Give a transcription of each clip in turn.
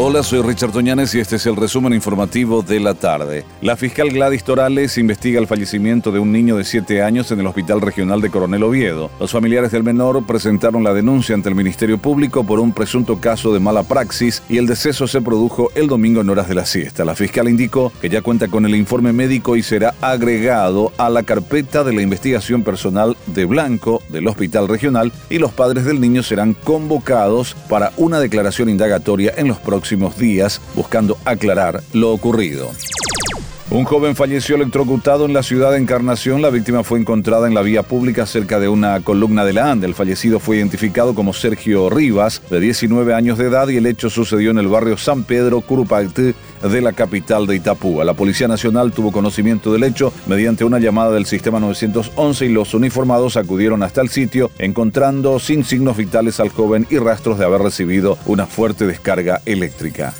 Hola, soy Richard Toñanes y este es el resumen informativo de la tarde. La fiscal Gladys Torales investiga el fallecimiento de un niño de 7 años en el Hospital Regional de Coronel Oviedo. Los familiares del menor presentaron la denuncia ante el Ministerio Público por un presunto caso de mala praxis y el deceso se produjo el domingo en horas de la siesta. La fiscal indicó que ya cuenta con el informe médico y será agregado a la carpeta de la investigación personal de Blanco del Hospital Regional y los padres del niño serán convocados para una declaración indagatoria en los próximos días buscando aclarar lo ocurrido. Un joven falleció electrocutado en la ciudad de Encarnación. La víctima fue encontrada en la vía pública cerca de una columna de la ANDE. El fallecido fue identificado como Sergio Rivas, de 19 años de edad, y el hecho sucedió en el barrio San Pedro, Curupactí, de la capital de Itapúa. La Policía Nacional tuvo conocimiento del hecho mediante una llamada del sistema 911 y los uniformados acudieron hasta el sitio, encontrando sin signos vitales al joven y rastros de haber recibido una fuerte descarga eléctrica.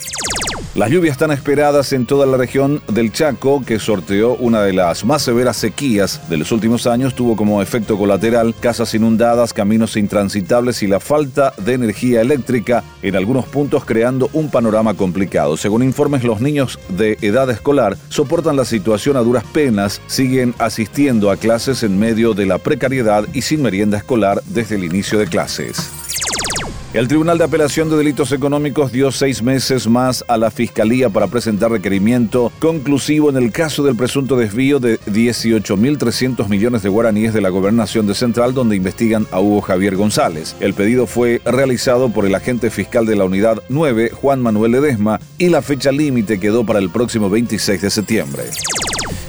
Las lluvias están esperadas en toda la región del Chaco, que sorteó una de las más severas sequías de los últimos años, tuvo como efecto colateral casas inundadas, caminos intransitables y la falta de energía eléctrica en algunos puntos creando un panorama complicado. Según informes, los niños de edad escolar soportan la situación a duras penas, siguen asistiendo a clases en medio de la precariedad y sin merienda escolar desde el inicio de clases. El Tribunal de Apelación de Delitos Económicos dio seis meses más a la Fiscalía para presentar requerimiento conclusivo en el caso del presunto desvío de 18.300 millones de guaraníes de la Gobernación de Central, donde investigan a Hugo Javier González. El pedido fue realizado por el agente fiscal de la Unidad 9, Juan Manuel Ledesma, y la fecha límite quedó para el próximo 26 de septiembre.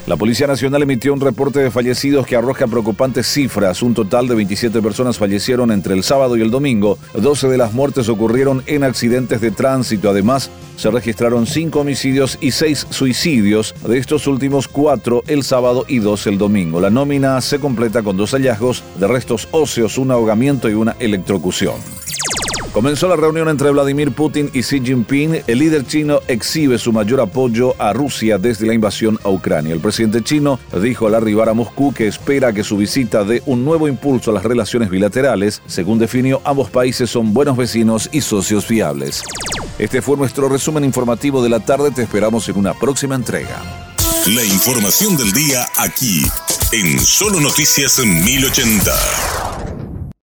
La Policía Nacional emitió un reporte de fallecidos que arroja preocupantes cifras. Un total de 27 personas fallecieron entre el sábado y el domingo. 12 de las muertes ocurrieron en accidentes de tránsito. Además, se registraron 5 homicidios y 6 suicidios. De estos últimos 4 el sábado y 2 el domingo. La nómina se completa con dos hallazgos de restos óseos, un ahogamiento y una electrocución. Comenzó la reunión entre Vladimir Putin y Xi Jinping. El líder chino exhibe su mayor apoyo a Rusia desde la invasión a Ucrania. El presidente chino dijo al arribar a Moscú que espera que su visita dé un nuevo impulso a las relaciones bilaterales. Según definió, ambos países son buenos vecinos y socios fiables. Este fue nuestro resumen informativo de la tarde. Te esperamos en una próxima entrega. La información del día aquí, en Solo Noticias 1080.